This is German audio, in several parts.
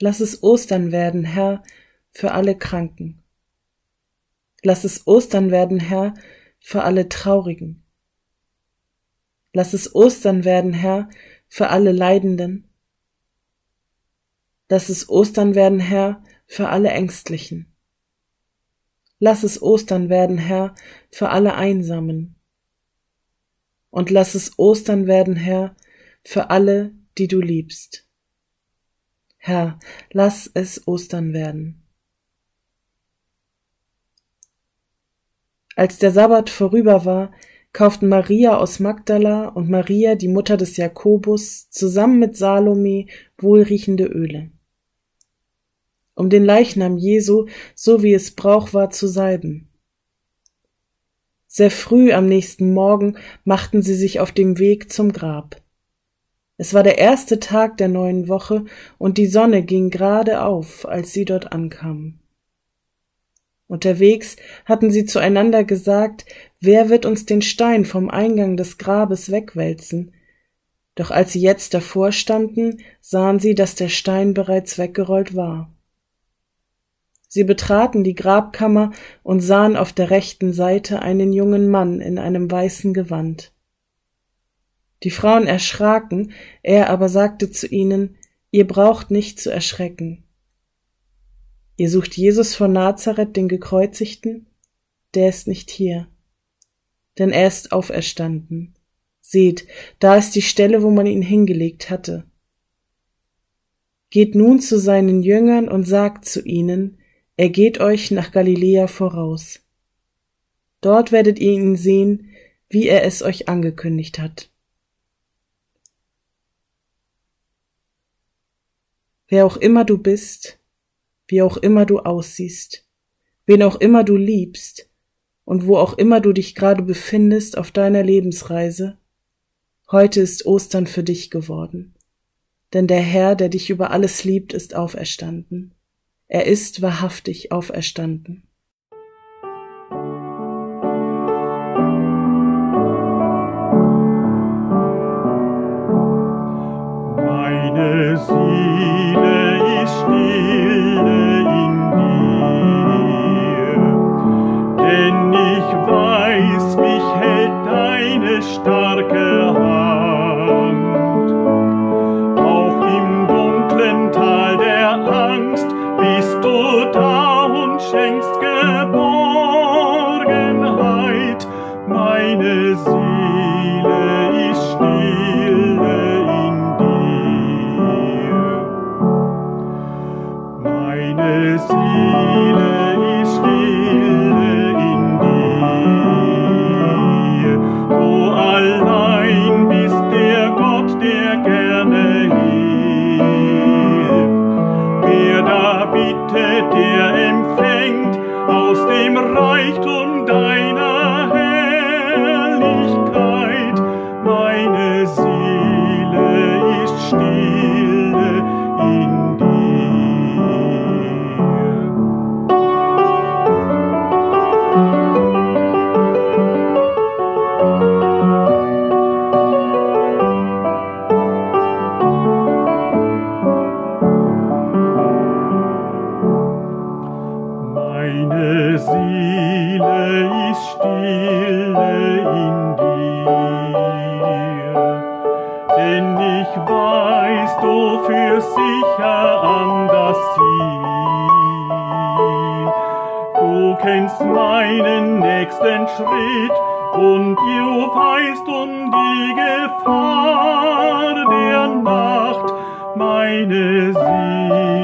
Lass es Ostern werden, Herr, für alle Kranken. Lass es Ostern werden, Herr, für alle Traurigen. Lass es Ostern werden, Herr, für alle Leidenden. Lass es Ostern werden, Herr, für alle Ängstlichen. Lass es Ostern werden, Herr, für alle Einsamen. Und lass es Ostern werden, Herr, für alle, die du liebst. Herr, lass es Ostern werden. Als der Sabbat vorüber war, kauften Maria aus Magdala und Maria, die Mutter des Jakobus, zusammen mit Salome wohlriechende Öle um den Leichnam Jesu, so wie es Brauch war, zu salben. Sehr früh am nächsten Morgen machten sie sich auf dem Weg zum Grab. Es war der erste Tag der neuen Woche und die Sonne ging gerade auf, als sie dort ankamen. Unterwegs hatten sie zueinander gesagt, wer wird uns den Stein vom Eingang des Grabes wegwälzen? Doch als sie jetzt davor standen, sahen sie, dass der Stein bereits weggerollt war. Sie betraten die Grabkammer und sahen auf der rechten Seite einen jungen Mann in einem weißen Gewand. Die Frauen erschraken, er aber sagte zu ihnen, Ihr braucht nicht zu erschrecken. Ihr sucht Jesus von Nazareth, den Gekreuzigten? Der ist nicht hier. Denn er ist auferstanden. Seht, da ist die Stelle, wo man ihn hingelegt hatte. Geht nun zu seinen Jüngern und sagt zu ihnen, er geht euch nach Galiläa voraus. Dort werdet ihr ihn sehen, wie er es euch angekündigt hat. Wer auch immer du bist, wie auch immer du aussiehst, wen auch immer du liebst und wo auch immer du dich gerade befindest auf deiner Lebensreise, heute ist Ostern für dich geworden. Denn der Herr, der dich über alles liebt, ist auferstanden. Er ist wahrhaftig auferstanden. Kennst meinen nächsten Schritt und du weißt um die Gefahr der Nacht. Meine Seele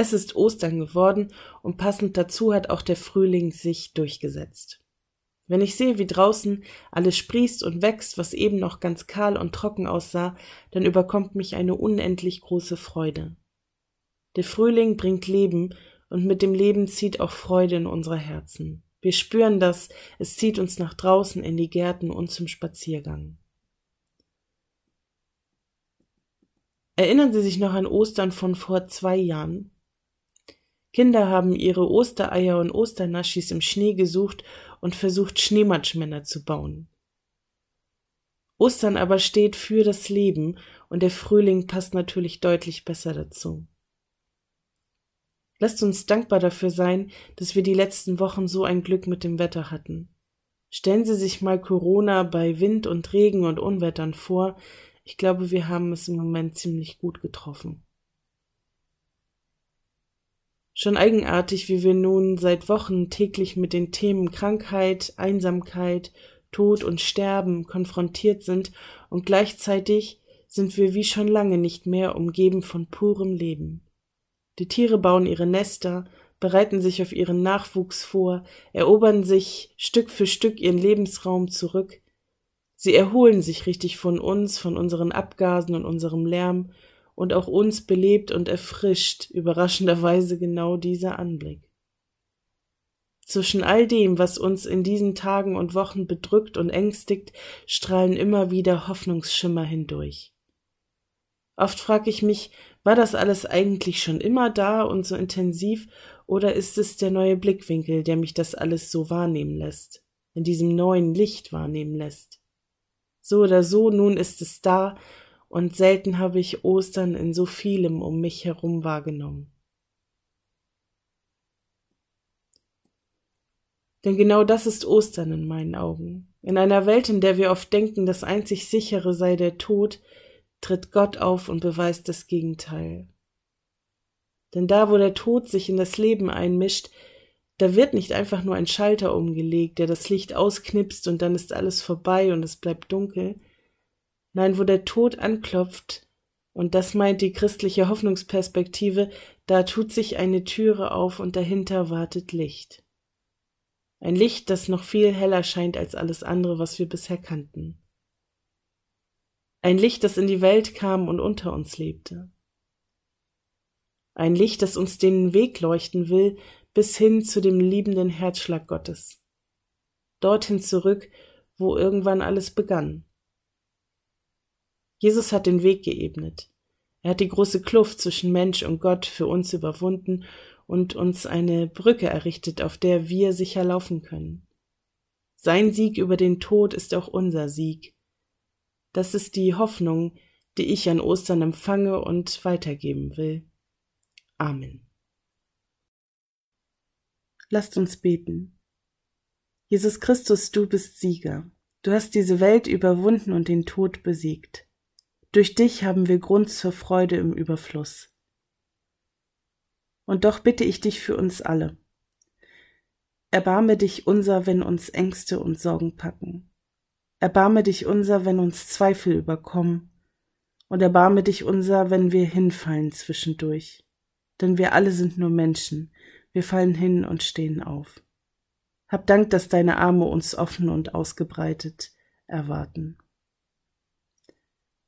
Es ist Ostern geworden und passend dazu hat auch der Frühling sich durchgesetzt. Wenn ich sehe, wie draußen alles sprießt und wächst, was eben noch ganz kahl und trocken aussah, dann überkommt mich eine unendlich große Freude. Der Frühling bringt Leben und mit dem Leben zieht auch Freude in unsere Herzen. Wir spüren das, es zieht uns nach draußen in die Gärten und zum Spaziergang. Erinnern Sie sich noch an Ostern von vor zwei Jahren? Kinder haben ihre Ostereier und Osternaschis im Schnee gesucht und versucht, Schneematschmänner zu bauen. Ostern aber steht für das Leben und der Frühling passt natürlich deutlich besser dazu. Lasst uns dankbar dafür sein, dass wir die letzten Wochen so ein Glück mit dem Wetter hatten. Stellen Sie sich mal Corona bei Wind und Regen und Unwettern vor. Ich glaube, wir haben es im Moment ziemlich gut getroffen. Schon eigenartig, wie wir nun seit Wochen täglich mit den Themen Krankheit, Einsamkeit, Tod und Sterben konfrontiert sind und gleichzeitig sind wir wie schon lange nicht mehr umgeben von purem Leben. Die Tiere bauen ihre Nester, bereiten sich auf ihren Nachwuchs vor, erobern sich Stück für Stück ihren Lebensraum zurück. Sie erholen sich richtig von uns, von unseren Abgasen und unserem Lärm und auch uns belebt und erfrischt überraschenderweise genau dieser Anblick. Zwischen all dem, was uns in diesen Tagen und Wochen bedrückt und ängstigt, strahlen immer wieder Hoffnungsschimmer hindurch. Oft frage ich mich, war das alles eigentlich schon immer da und so intensiv, oder ist es der neue Blickwinkel, der mich das alles so wahrnehmen lässt, in diesem neuen Licht wahrnehmen lässt? So oder so, nun ist es da und selten habe ich Ostern in so vielem um mich herum wahrgenommen. Denn genau das ist Ostern in meinen Augen. In einer Welt, in der wir oft denken, das einzig sichere sei der Tod, tritt Gott auf und beweist das Gegenteil. Denn da, wo der Tod sich in das Leben einmischt, da wird nicht einfach nur ein Schalter umgelegt, der das Licht ausknipst und dann ist alles vorbei und es bleibt dunkel, Nein, wo der Tod anklopft, und das meint die christliche Hoffnungsperspektive, da tut sich eine Türe auf und dahinter wartet Licht. Ein Licht, das noch viel heller scheint als alles andere, was wir bisher kannten. Ein Licht, das in die Welt kam und unter uns lebte. Ein Licht, das uns den Weg leuchten will, bis hin zu dem liebenden Herzschlag Gottes. Dorthin zurück, wo irgendwann alles begann. Jesus hat den Weg geebnet. Er hat die große Kluft zwischen Mensch und Gott für uns überwunden und uns eine Brücke errichtet, auf der wir sicher laufen können. Sein Sieg über den Tod ist auch unser Sieg. Das ist die Hoffnung, die ich an Ostern empfange und weitergeben will. Amen. Lasst uns beten. Jesus Christus, du bist Sieger. Du hast diese Welt überwunden und den Tod besiegt. Durch dich haben wir Grund zur Freude im Überfluss. Und doch bitte ich dich für uns alle. Erbarme dich unser, wenn uns Ängste und Sorgen packen. Erbarme dich unser, wenn uns Zweifel überkommen. Und erbarme dich unser, wenn wir hinfallen zwischendurch. Denn wir alle sind nur Menschen. Wir fallen hin und stehen auf. Hab Dank, dass deine Arme uns offen und ausgebreitet erwarten.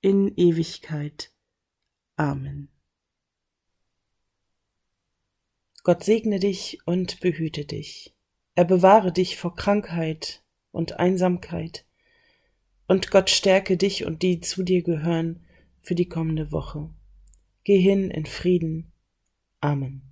in Ewigkeit. Amen. Gott segne dich und behüte dich. Er bewahre dich vor Krankheit und Einsamkeit. Und Gott stärke dich und die zu dir gehören für die kommende Woche. Geh hin in Frieden. Amen.